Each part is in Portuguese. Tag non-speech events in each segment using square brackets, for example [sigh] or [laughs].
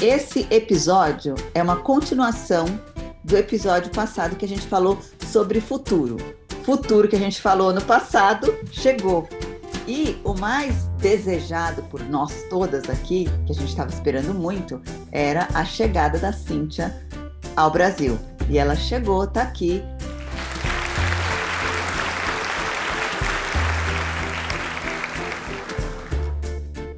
esse episódio é uma continuação do episódio passado que a gente falou sobre futuro. Futuro que a gente falou no passado chegou. E o mais desejado por nós todas aqui, que a gente estava esperando muito, era a chegada da Cíntia ao Brasil. E ela chegou, está aqui.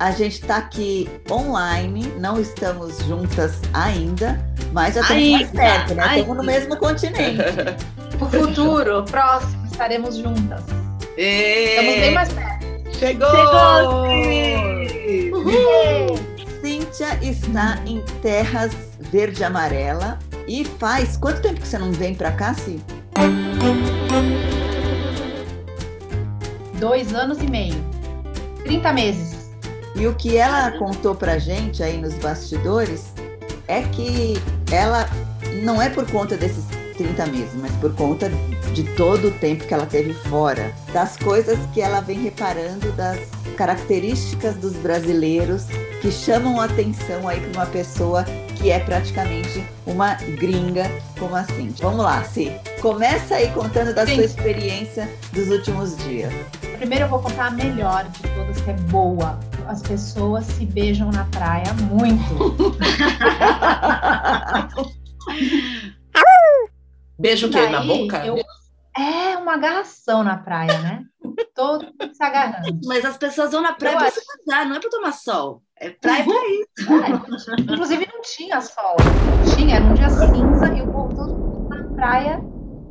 A gente está aqui online, não estamos juntas ainda, mas já estamos mais perto, né? Estamos no mesmo continente. O futuro, próximo, estaremos juntas. E... Estamos bem mais perto. Chegou! Chegou! Cíntia está em terras verde e amarela e faz quanto tempo que você não vem para cá, Cí? Dois anos e meio. 30 meses. E o que ela contou pra gente aí nos bastidores é que ela não é por conta desses 30 meses, mas por conta de todo o tempo que ela teve fora, das coisas que ela vem reparando, das características dos brasileiros que chamam a atenção aí para uma pessoa que é praticamente uma gringa como a Cintia. Vamos lá, Si. Começa aí contando da Sim. sua experiência dos últimos dias. Primeiro eu vou contar a melhor de todas, que é boa. As pessoas se beijam na praia muito. [laughs] Beijo o quê? Na boca? Eu... É uma agarração na praia, né? Todo mundo se agarrando. Mas as pessoas vão na praia para se casar, não é para tomar sol. É praia uhum. para isso. É, inclusive não tinha sol. Tinha, era um dia cinza e o povo todo na praia.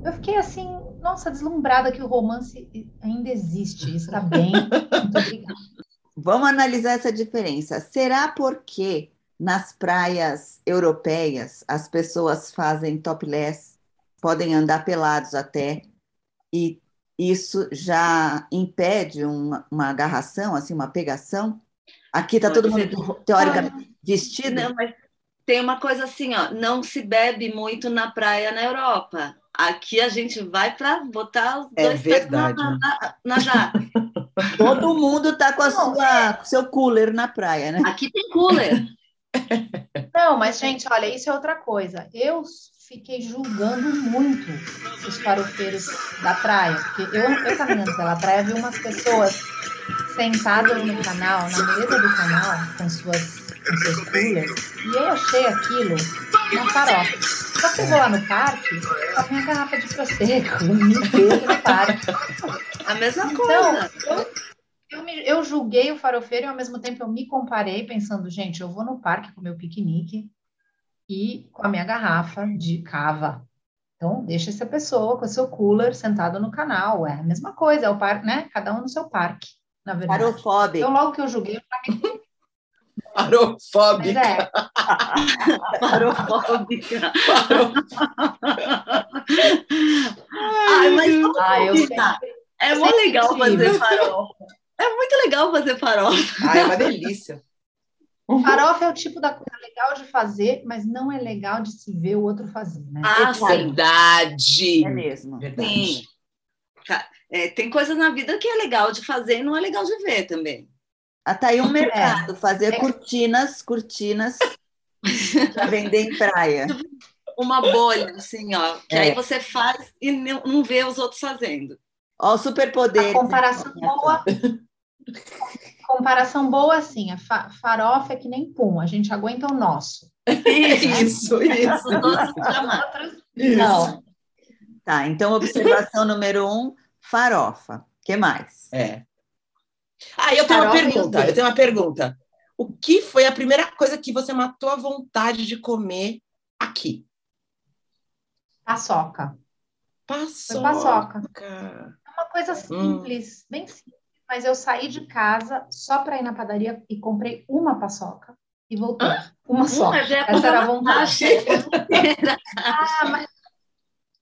Eu fiquei assim, nossa, deslumbrada que o romance ainda existe. Está bem. Muito obrigada. Vamos analisar essa diferença. Será porque nas praias europeias as pessoas fazem topless podem andar pelados até, e isso já impede uma, uma agarração, assim, uma pegação. Aqui está todo mundo, teoricamente, vestido. Não, mas tem uma coisa assim, ó, não se bebe muito na praia na Europa. Aqui a gente vai para botar os é dois verdade. na, na, na jaca. [laughs] Todo mundo está com a sua, com seu cooler na praia, né? Aqui tem cooler. [laughs] Não, mas, gente, olha, isso é outra coisa. Eu fiquei julgando muito os farofeiros da praia, porque eu, eu caminhando pela praia vi umas pessoas sentadas no canal, na mesa do canal, com, suas, com seus coolers, e eu achei aquilo uma farofa. Só que eu vou lá no parque, só minha garrafa de prosecco, no parque. A mesma então, coisa. Eu, eu, me, eu julguei o farofeiro e ao mesmo tempo eu me comparei pensando, gente, eu vou no parque com meu piquenique, e com a minha garrafa de cava. Então, deixa essa pessoa com o seu cooler sentado no canal. É a mesma coisa, é o parque, né? Cada um no seu parque, na verdade. Parofóbica. Então, logo que eu julguei, eu falei... Parofóbica. É. [laughs] Parofóbica. Ai, mas eu é muito legal fazer farofa. É muito legal fazer farofa. Ah, é uma delícia. Farofa é o tipo da coisa legal de fazer, mas não é legal de se ver o outro fazer, né? Ah, verdade. É mesmo. Verdade. Sim. É, tem coisas na vida que é legal de fazer e não é legal de ver também. Até ah, aí um é. mercado, fazer é. cortinas, cortinas [laughs] para vender em praia. Uma bolha, assim, ó, que é. aí você faz e não vê os outros fazendo. Ó, o superpoder. Comparação boa. [laughs] comparação boa assim, a fa farofa é que nem pum, a gente aguenta o nosso. Isso, [laughs] isso. Não. Tá, então observação número um, farofa. que mais? É. Ah, eu tenho uma pergunta, eu tenho uma pergunta. O que foi a primeira coisa que você matou a vontade de comer aqui? Paçoca. Paçoca. Foi paçoca. É uma coisa hum. simples, hum. bem simples mas eu saí de casa só para ir na padaria e comprei uma paçoca e voltei. Ah, uma só. Essa era a vontade. [laughs] ah, mas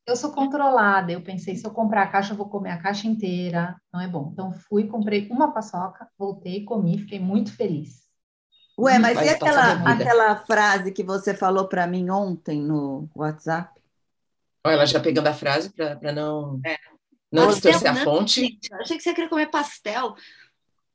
eu sou controlada. Eu pensei, se eu comprar a caixa, eu vou comer a caixa inteira. Não é bom. Então fui, comprei uma paçoca, voltei, comi, fiquei muito feliz. Ué, mas e aquela, aquela frase que você falou para mim ontem no WhatsApp? Olha, ela já pegando a frase para não. É. Não distorcer a fonte. Gente, achei que você queria comer pastel.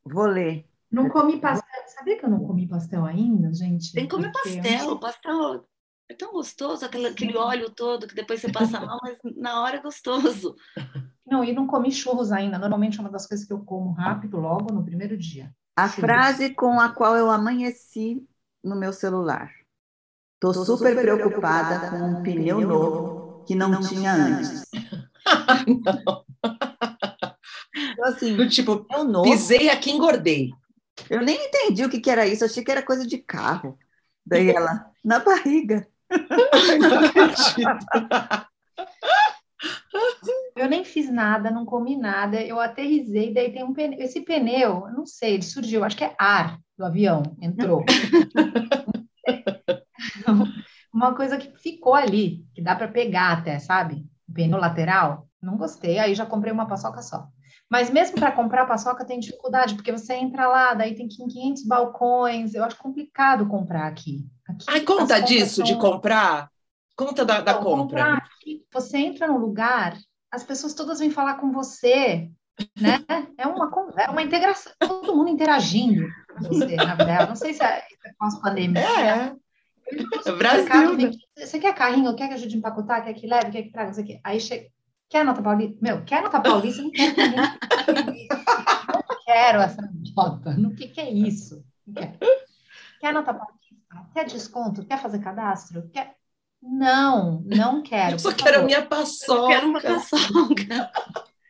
Vou ler. Não comi pastel. Sabia que eu não comi pastel ainda, gente? Tem que comer pastel. Pastel é tão gostoso, aquele, aquele óleo todo que depois você passa mal, mas na hora é gostoso. [laughs] Não, e não comi churros ainda. Normalmente é uma das coisas que eu como rápido, logo no primeiro dia. A churros. frase com a qual eu amanheci no meu celular. Tô, Tô super, super preocupada, preocupada com um pneu novo que não, não tinha antes. não. [laughs] Então, assim, Do tipo, novo, pisei aqui engordei. Eu nem entendi o que, que era isso, achei que era coisa de carro. Daí ela, na barriga. [laughs] Eu nem fiz nada, não comi nada, eu aterrisei, daí tem um pneu, esse pneu, não sei, ele surgiu, acho que é ar do avião, entrou. [laughs] Uma coisa que ficou ali, que dá para pegar até, sabe? Pneu lateral, não gostei, aí já comprei uma paçoca só. Mas mesmo para comprar paçoca tem dificuldade, porque você entra lá, daí tem 500 balcões, eu acho complicado comprar aqui. Aqui Ai, conta disso, são... de comprar. Conta da, da compra. Aqui, você entra no lugar, as pessoas todas vêm falar com você, né? É uma, é uma integração, todo mundo interagindo com você, na verdade. Não sei se é, é pós-pandemia. É. é. Brasil. Vem, você quer carrinho? Quer que ajude a empacotar? Quer que leve? Quer que traga? Isso aqui. Aí chega Quer nota paulista? Meu, quer nota paulista? Não quero Não quero essa nota. No que, que é isso? Quer. quer nota paulista? Quer desconto? Quer fazer cadastro? Quer... Não, não [laughs] quero. Eu só quero a minha paçoca. Eu quero uma paçoca.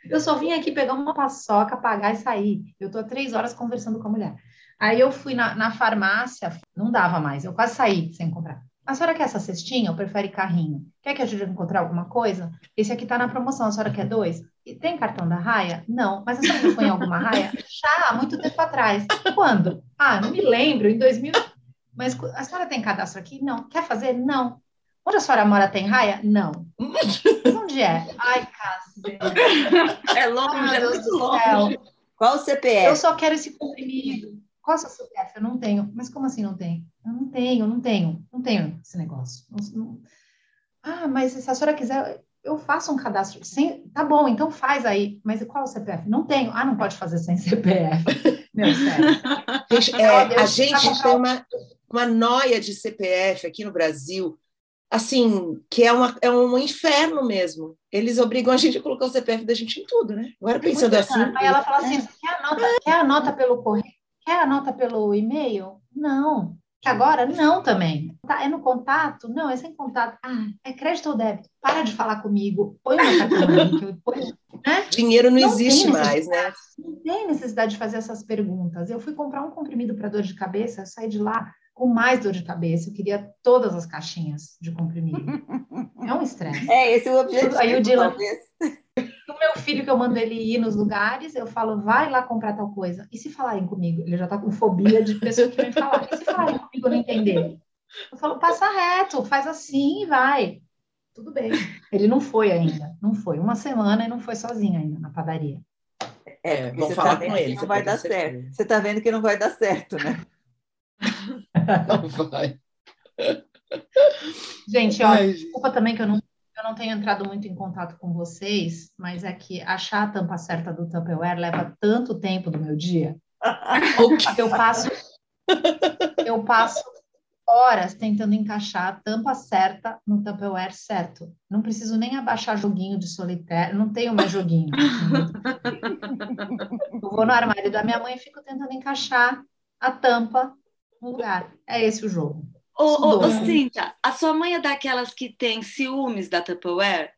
Eu só vim aqui pegar uma paçoca, pagar e sair. Eu tô há três horas conversando com a mulher. Aí eu fui na, na farmácia, não dava mais, eu quase saí sem comprar. A senhora quer essa cestinha ou prefere carrinho? Quer que ajude a encontrar alguma coisa? Esse aqui está na promoção, a senhora quer dois? E tem cartão da raia? Não. Mas a senhora foi em alguma raia? Já, há muito tempo atrás. Quando? Ah, não me lembro, em 2000. Mas a senhora tem cadastro aqui? Não. Quer fazer? Não. Onde a senhora mora tem raia? Não. [laughs] Onde é? Ai, cacete. É longe, ah, é muito longe. Qual o CPF? Eu só quero esse comprimido. Qual é o seu CPF? Eu não tenho. Mas como assim não tem? Eu não tenho, não tenho, não tenho esse negócio. Não, não... Ah, mas se a senhora quiser, eu faço um cadastro. Sem... Tá bom, então faz aí. Mas qual é o CPF? Não tenho. Ah, não pode fazer sem CPF. [laughs] Meu, sério. Gente, é, a gente tem uma, uma noia de CPF aqui no Brasil, assim, que é, uma, é um inferno mesmo. Eles obrigam a gente a colocar o CPF da gente em tudo, né? Agora pensando assim. Aí ela fala assim: quer a nota, quer a nota pelo correio? Quer a nota pelo e-mail? Não. Que agora não também. Tá, é no contato? Não, é sem contato. Ah, é crédito ou débito? Para de falar comigo. Põe uma cartão põe, né? Dinheiro não, não existe mais, né? Não tem necessidade de fazer essas perguntas. Eu fui comprar um comprimido para dor de cabeça, saí de lá com mais dor de cabeça. Eu queria todas as caixinhas de comprimido. [laughs] É um estresse. É, esse é o objetivo. Aí o Dylan, meu filho, que eu mando ele ir nos lugares, eu falo, vai lá comprar tal coisa. E se falarem comigo? Ele já tá com fobia de pessoa que vem falar. E se falarem comigo eu não entender? Eu falo, passa reto, faz assim e vai. Tudo bem. Ele não foi ainda. Não foi. Uma semana e não foi sozinho ainda na padaria. É, vamos tá falar tá com ele. Não vai dar certo. Você tá vendo que não vai dar certo, né? Não [laughs] vai. Gente, ó, Ai, desculpa também que eu não eu não tenho entrado muito em contato com vocês, mas é que achar a tampa certa do Tupperware leva tanto tempo do meu dia. [laughs] eu passo eu passo horas tentando encaixar a tampa certa no Tupperware certo. Não preciso nem abaixar joguinho de solitário, não tenho mais joguinho. eu vou no armário da minha mãe e fico tentando encaixar a tampa no lugar. É esse o jogo. Ô, ô, ô, Cíntia, a sua mãe é daquelas que tem ciúmes da Tupperware?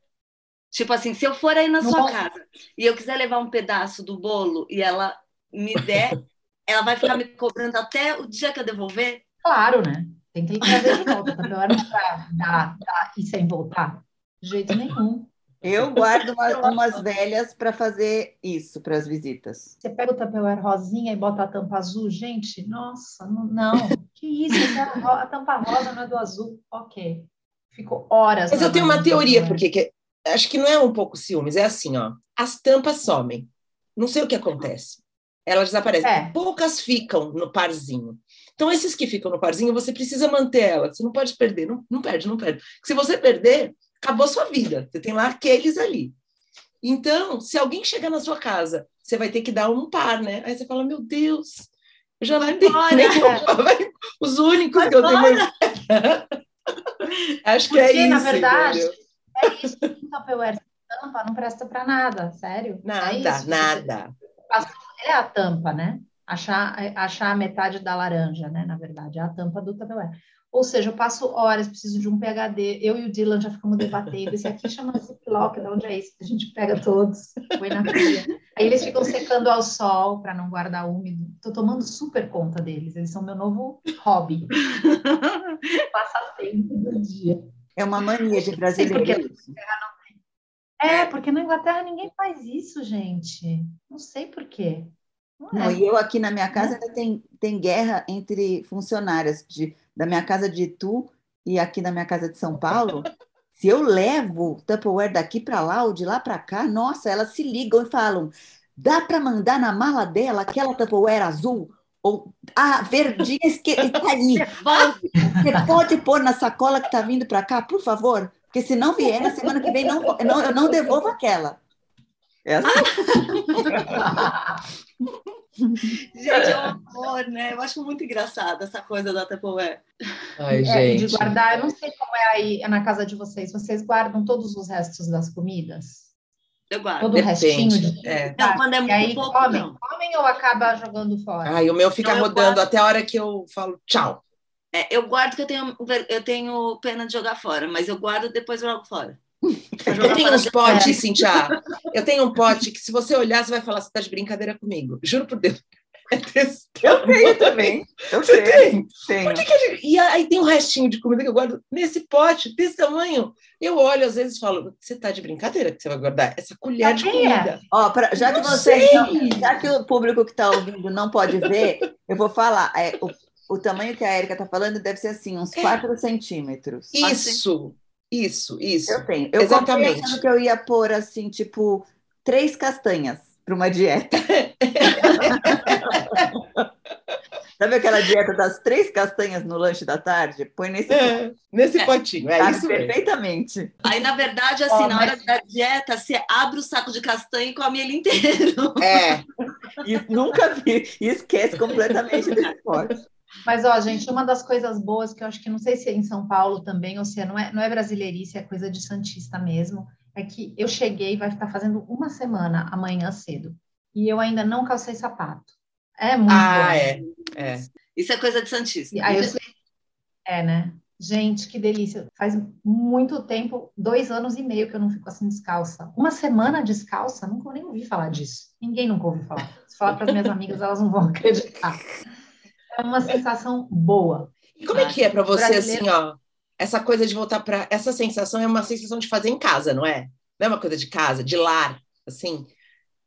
Tipo assim, se eu for aí na Não sua posso. casa e eu quiser levar um pedaço do bolo e ela me der, [laughs] ela vai ficar me cobrando até o dia que eu devolver? Claro, né? Tem que trazer de volta. Tupperware não para dar, dar e sem voltar. De jeito nenhum. Eu guardo uma, umas velhas para fazer isso para as visitas. Você pega o Tupperware rosinha e bota a tampa azul, gente, nossa, não, não. Que isso, a tampa rosa não é do azul, ok. Ficou horas. Mas eu tenho uma teoria, porque que, acho que não é um pouco ciúmes, é assim, ó, as tampas somem, não sei o que acontece, elas desaparecem, é. poucas ficam no parzinho. Então, esses que ficam no parzinho, você precisa manter elas, você não pode perder, não, não perde, não perde. Se você perder, acabou sua vida. Você tem lá aqueles ali. Então, se alguém chegar na sua casa, você vai ter que dar um par, né? Aí você fala, meu Deus, Eu já não tenho nem Os únicos Vai que eu tenho. [laughs] Acho que é Porque, é isso. na verdade, entendeu? é isso. O Tupperware tampa não presta para nada, sério. Nada, é nada. É a tampa, né? Achar, achar a metade da laranja, né? Na verdade, é a tampa do Tupperware. Ou seja, eu passo horas, preciso de um PHD. Eu e o Dylan já ficamos debatendo. Esse aqui chama Ziploc, de onde é isso? A gente pega todos, põe na pia. Aí eles ficam secando ao sol para não guardar úmido. Estou tomando super conta deles. Eles são meu novo hobby. Passatempo do dia. É uma mania de brasileiro. É, porque na Inglaterra ninguém faz isso, gente. Não sei por quê. Não, é. não e eu aqui na minha casa ainda tem, tem guerra entre funcionárias de da minha casa de Itu e aqui na minha casa de São Paulo, se eu levo Tupperware daqui para lá ou de lá para cá, nossa, elas se ligam e falam: dá para mandar na mala dela aquela Tupperware azul? Ou a ah, verdinha está aí. Você pode pôr na sacola que está vindo para cá, por favor? Porque se não vier, na semana que vem não, não, eu não devolvo aquela. É assim. [laughs] [laughs] Gente, é um amor, né? Eu acho muito engraçado essa coisa da Tupperware. Ai, é, gente. De guardar, eu não sei como é aí é na casa de vocês. Vocês guardam todos os restos das comidas? Eu guardo. Todo o restinho de... É. Não, quando é muito aí, pouco, comem, não. comem ou acaba jogando fora? Ai, o meu fica então, rodando guardo... até a hora que eu falo tchau. É, eu guardo que eu tenho, eu tenho pena de jogar fora, mas eu guardo depois eu jogo fora. Eu tenho uns potes, é. Cintia. Eu tenho um pote que, se você olhar, você vai falar: você está de brincadeira comigo. Juro por Deus. É eu tenho também. Eu você tenho. Por que que gente... E aí tem um restinho de comida que eu guardo nesse pote, desse tamanho. Eu olho, às vezes, e falo: você está de brincadeira que você vai guardar essa colher de comida? Ó, pra, já que você. já que o público que está ouvindo não pode ver, eu vou falar. É, o, o tamanho que a Erika está falando deve ser assim, uns 4 centímetros. Isso. Isso, isso. Eu tenho. Eu Exatamente. achando que eu ia pôr assim, tipo, três castanhas para uma dieta. [laughs] Sabe aquela dieta das três castanhas no lanche da tarde? Põe nesse é, nesse é, potinho, é isso perfeitamente. Mesmo. Aí, na verdade, assim, oh, na hora da dieta, você abre o saco de castanha e come ele inteiro. É. E nunca vi. E esquece completamente desse pote. Mas, ó, gente, uma das coisas boas que eu acho que não sei se é em São Paulo também, ou se é, não é, não é brasileirice, é coisa de Santista mesmo, é que eu cheguei, vai estar fazendo uma semana amanhã cedo, e eu ainda não calcei sapato. É muito Ah, bom. é, é. Isso é coisa de Santista. E aí eu é, né? Gente, que delícia. Faz muito tempo, dois anos e meio que eu não fico assim descalça. Uma semana descalça? Nunca nem ouvi falar disso. Ninguém nunca ouviu falar. Se falar para as minhas amigas, elas não vão [laughs] acreditar é uma sensação boa. E como é que é para você, assim, ó, essa coisa de voltar para. Essa sensação é uma sensação de fazer em casa, não é? Não é uma coisa de casa, de lar, assim.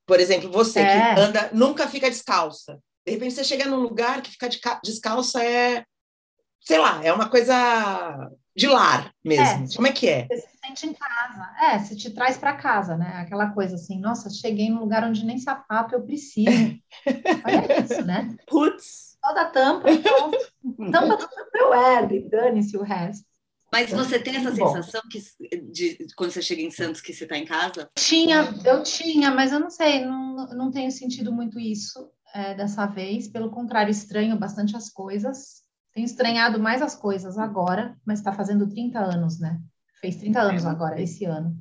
Por exemplo, você é. que anda, nunca fica descalça. De repente você chega num lugar que ficar de descalça é, sei lá, é uma coisa de lar mesmo. É, Como é que é? Você se sente em casa. É, se te traz para casa, né? Aquela coisa assim, nossa, cheguei num lugar onde nem sapato eu preciso. [laughs] Olha isso, né? Putz só da tampa e pronto. [laughs] tampa do Tupperware, dane-se o resto. Mas você tem essa sensação que de, quando você chega em Santos que você está em casa? Tinha, eu tinha, mas eu não sei, não, não tenho sentido muito isso é, dessa vez. Pelo contrário, estranho bastante as coisas. Tenho estranhado mais as coisas agora, mas está fazendo 30 anos, né? Fez 30 anos é, agora, esse ano.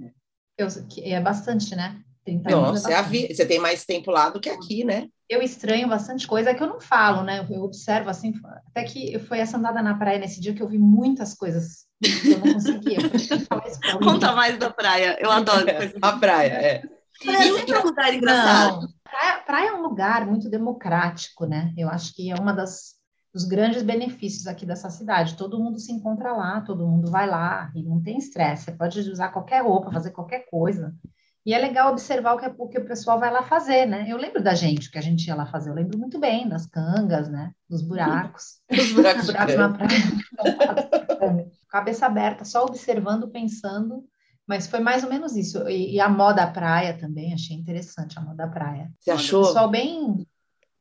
Eu, que é bastante, né? 30 Nossa, é bastante. você tem mais tempo lá do que aqui, né? eu estranho bastante coisa, é que eu não falo, né? Eu observo assim, até que foi essa andada na praia nesse dia que eu vi muitas coisas que eu não conseguia. Eu [laughs] Conta mais da praia, eu adoro. a praia, é. Praia é um lugar engraçado. Não, praia, praia, é um lugar muito democrático, né? Eu acho que é uma das dos grandes benefícios aqui dessa cidade. Todo mundo se encontra lá, todo mundo vai lá e não tem estresse. Você pode usar qualquer roupa, fazer qualquer coisa. E é legal observar o que, o que o pessoal vai lá fazer, né? Eu lembro da gente, que a gente ia lá fazer, eu lembro muito bem das cangas, né? Dos buracos. [laughs] Os buracos, buracos na praia. [laughs] Cabeça aberta, só observando, pensando. Mas foi mais ou menos isso. E, e, a moda praia também, achei interessante a moda praia. Você achou? O pessoal bem.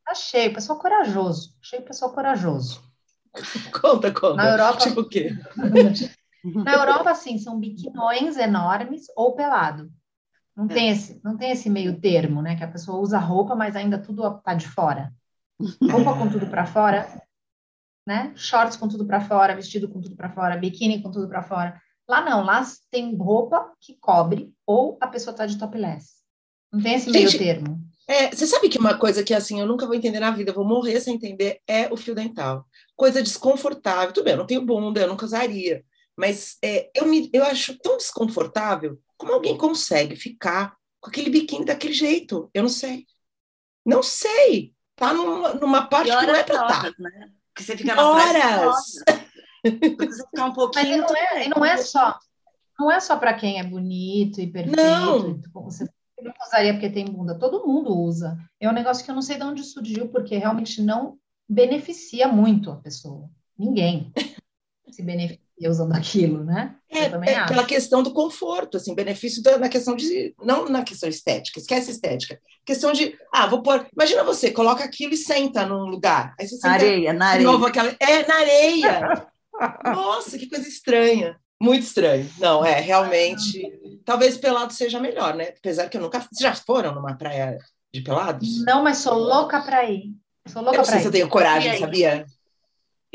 Achei, o pessoal corajoso. Achei o pessoal corajoso. conta, conta. Na Europa. Tipo o quê? [laughs] Na Europa, assim, são biquinões enormes ou pelado. Não, é. tem esse, não tem esse meio termo, né? Que a pessoa usa roupa, mas ainda tudo tá de fora. roupa com tudo para fora, né? Shorts com tudo para fora, vestido com tudo para fora, biquíni com tudo para fora. Lá não, lá tem roupa que cobre ou a pessoa tá de topless. Não tem esse meio Gente, termo. É, você sabe que uma coisa que assim eu nunca vou entender na vida, eu vou morrer sem entender, é o fio dental. Coisa desconfortável. Tudo bem, eu não tenho bunda, eu nunca usaria. Mas é, eu, me, eu acho tão desconfortável como alguém consegue ficar com aquele biquíni daquele jeito. Eu não sei. Não sei. Tá numa, numa parte que não é pra estar. Tá. Né? Porque você fica na horas. Porque você fica um [laughs] pouquinho. Mas não é, não é só. Não é só para quem é bonito e perfeito. Não. Você não usaria porque tem bunda. Todo mundo usa. É um negócio que eu não sei de onde surgiu, porque realmente não beneficia muito a pessoa. Ninguém se beneficia usando aquilo, né? É, é pela questão do conforto, assim, benefício da, na questão de. Não na questão estética, esquece estética. Questão de. Ah, vou pôr. Imagina você, coloca aquilo e senta num lugar. Aí você senta areia, na areia. Novo aquela, é, na areia. Nossa, que coisa estranha. Muito estranho. Não, é, realmente. Talvez pelado seja melhor, né? Apesar que eu nunca. Vocês já foram numa praia de pelados? Não, mas sou louca para ir. Sou louca eu não sei se eu tenho coragem, sabia?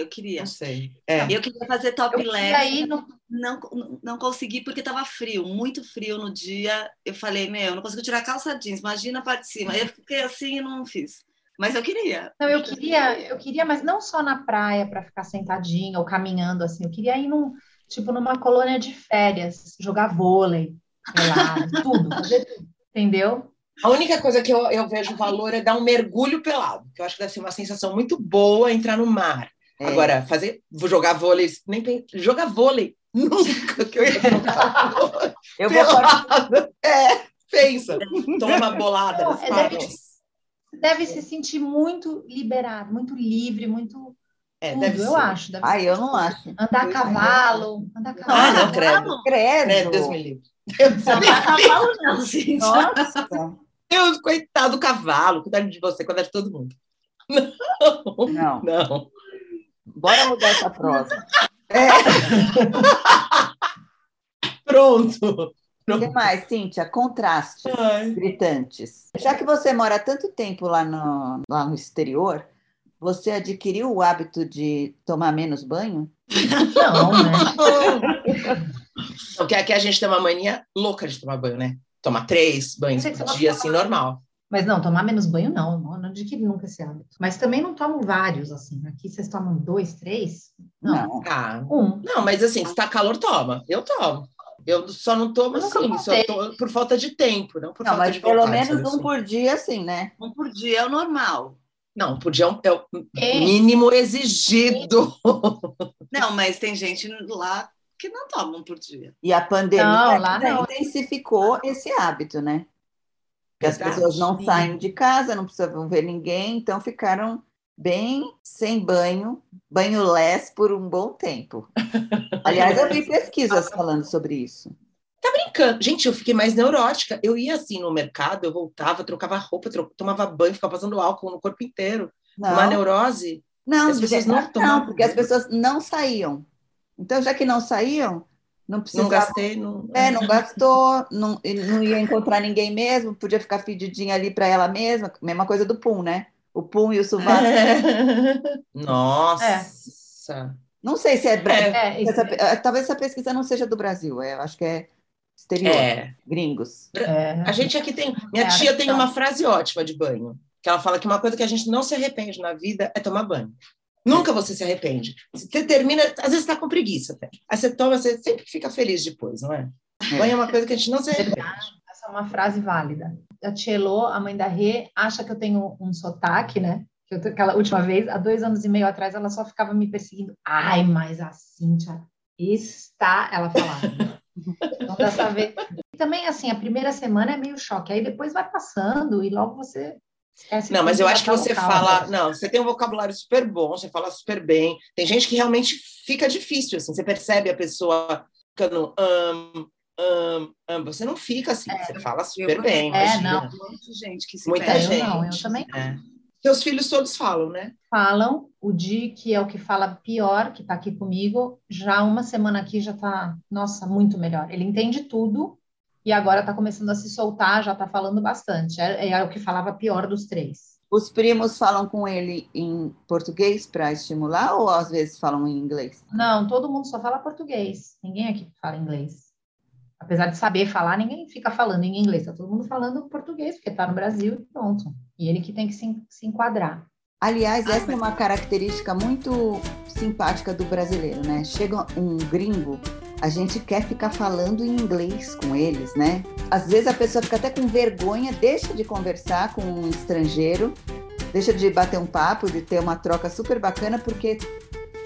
Eu queria. Não sei. É. Eu queria fazer topless. Aí não... não, não consegui porque estava frio, muito frio no dia. Eu falei, meu, não consigo tirar calça jeans, imagina a parte de cima. Aí eu fiquei assim e não fiz. Mas eu queria. Não, eu queria, eu queria, mas não só na praia para ficar sentadinha ou caminhando assim. Eu queria ir num, tipo, numa colônia de férias, jogar vôlei, pelado, [laughs] tudo, fazer tudo. Entendeu? A única coisa que eu, eu vejo valor é dar um mergulho pelado, que eu acho que deve ser uma sensação muito boa entrar no mar. É. Agora, fazer, vou jogar vôlei, nem jogar vôlei, [laughs] nunca que eu ia jogar vôlei. Eu vou É, pensa, toma uma bolada Não, é, deve, deve, se sentir muito liberado, muito livre, muito é, tudo, deve eu ser. acho. Deve Ai, eu não acho. Andar a cavalo, andar a cavalo. Ah, não, credo. Credo. credo Deus me livre. Andar a cavalo não, gente. Nossa. Deus, coitado do cavalo, cuidado de você, cuidado de todo mundo. [laughs] Não. Não. não. Bora mudar essa prosa. É. [laughs] Pronto. O que mais, Cíntia? Contrastes Ai. gritantes. Já que você mora tanto tempo lá no, lá no exterior, você adquiriu o hábito de tomar menos banho? Não, né? Porque aqui a gente tem uma mania louca de tomar banho, né? Tomar três banhos por dia, assim, normal. Mas não, tomar menos banho não, não adquiri nunca esse hábito. Mas também não tomo vários, assim. Aqui vocês tomam dois, três? Não. não. Ah, um. Não, mas assim, se tá calor, toma. Eu tomo. Eu só não tomo eu assim, só tô, por falta de tempo, não por não, falta mas de pelo menos um assim. por dia, assim, né? Um por dia é o normal. Não, por dia é o, é o mínimo exigido. [laughs] Não, mas tem gente lá que não tomam por dia. E a pandemia não, lá não. intensificou esse hábito, né? Porque as pessoas não saem de casa, não precisam ver ninguém, então ficaram bem sem banho, banho less por um bom tempo. [laughs] Aliás, eu vi pesquisas falando sobre isso. Tá brincando? Gente, eu fiquei mais neurótica. Eu ia assim no mercado, eu voltava, trocava roupa, tomava banho, ficava passando álcool no corpo inteiro. Não. Uma neurose. Não, as pessoas não, não, porque as pessoas não saíam. Então, já que não saíam, não precisava. Não gastei, não. É, não gastou, não, não ia encontrar ninguém mesmo, podia ficar fedidinha ali para ela mesma, mesma coisa do pum, né? O pum e o sovaco. [laughs] É. Nossa! É. Não sei se é, é, essa, é. talvez essa pesquisa não seja do Brasil, é, eu acho que é exterior, é. gringos. É. A gente aqui tem. Minha tia tem uma frase ótima de banho, que ela fala que uma coisa que a gente não se arrepende na vida é tomar banho. Nunca você se arrepende. Você termina, às vezes está com preguiça até. Aí você toma, você sempre fica feliz depois, não é? Banho é uma coisa que a gente não se arrepende. Essa é uma frase válida. A Tchelo, a mãe da Rê, acha que eu tenho um sotaque, né? Que eu, aquela última vez, há dois anos e meio atrás, ela só ficava me perseguindo. Ai, mas a Cíntia está, ela falava. então, dessa vez. E também, assim, a primeira semana é meio choque, aí depois vai passando e logo você Esquece não, mas eu acho que você fala, não, você tem um vocabulário super bom, você fala super bem. Tem gente que realmente fica difícil, assim, você percebe a pessoa ficando um, um, um, você não fica assim, é, você fala super eu, bem. É, imagina. não, muita gente que se Muita perde. gente. Eu não, eu também é. Seus filhos todos falam, né? Falam. O Di, que é o que fala pior, que está aqui comigo, já uma semana aqui já está, nossa, muito melhor. Ele entende tudo, e agora está começando a se soltar, já está falando bastante. É, é, o que falava pior dos três. Os primos falam com ele em português para estimular ou às vezes falam em inglês? Não, todo mundo só fala português. Ninguém aqui fala inglês. Apesar de saber falar, ninguém fica falando em inglês. Está todo mundo falando português, porque está no Brasil e pronto. E ele que tem que se, se enquadrar. Aliás, essa é uma característica muito simpática do brasileiro, né? Chega um gringo, a gente quer ficar falando em inglês com eles, né? Às vezes a pessoa fica até com vergonha, deixa de conversar com um estrangeiro, deixa de bater um papo, de ter uma troca super bacana, porque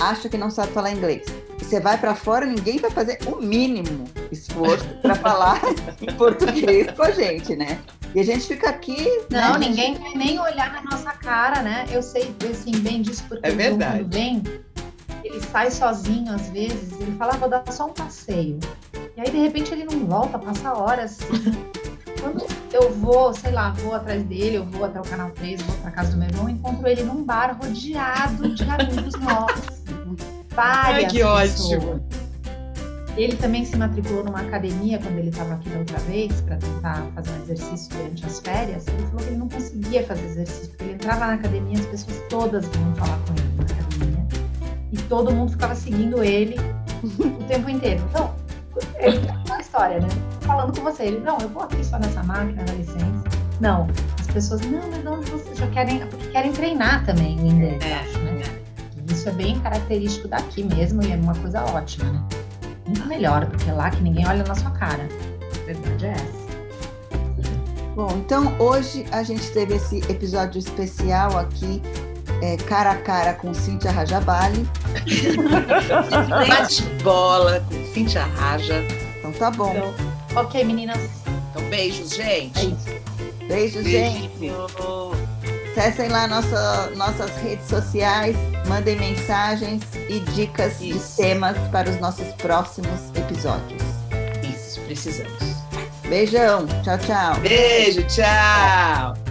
acha que não sabe falar inglês. E você vai para fora, ninguém vai fazer o mínimo esforço [laughs] para falar em português com a gente, né? E a gente fica aqui. Não, né, ninguém vai nem olhar na nossa cara, né? Eu sei assim, bem disso porque é verdade. vem, ele sai sozinho às vezes, ele fala, ah, vou dar só um passeio. E aí, de repente, ele não volta, passa horas. [laughs] Quando eu vou, sei lá, vou atrás dele, eu vou até o canal 3, vou para casa do meu irmão, encontro ele num bar rodeado de amigos nossos. Várias Ai, que pessoas. ótimo! Ele também se matriculou numa academia quando ele estava aqui da outra vez, para tentar fazer um exercício durante as férias. Ele falou que ele não conseguia fazer exercício, porque ele entrava na academia, as pessoas todas vinham falar com ele. E todo mundo ficava seguindo ele o tempo inteiro. Então, é uma história, né? Falando com você. Ele, não, eu vou aqui só nessa máquina, dá licença. Não, as pessoas, não, mas não, vocês já querem, porque querem treinar também o inglês, é, acho, né? É. Isso é bem característico daqui mesmo e é uma coisa ótima, né? muito melhor do que lá que ninguém olha na sua cara. A verdade é essa. Bom, então hoje a gente teve esse episódio especial aqui, é, cara a cara com Cíntia Rajabali. [laughs] Bate-bola com Cíntia Raja. Então tá bom. Então, ok, meninas. Então beijos, gente. Beijos, Beijo, gente. Acessem lá nossa, nossas redes sociais, mandem mensagens e dicas Isso. de temas para os nossos próximos episódios. Isso, precisamos. Beijão. Tchau, tchau. Beijo, tchau.